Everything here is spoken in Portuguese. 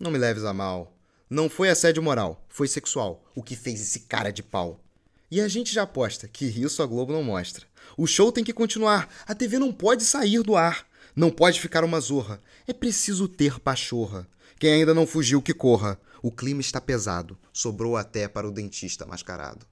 Não me leves a mal. Não foi assédio moral, foi sexual. O que fez esse cara de pau. E a gente já aposta que isso a Globo não mostra. O show tem que continuar. A TV não pode sair do ar. Não pode ficar uma zorra. É preciso ter pachorra. Quem ainda não fugiu, que corra. O clima está pesado. Sobrou até para o dentista mascarado.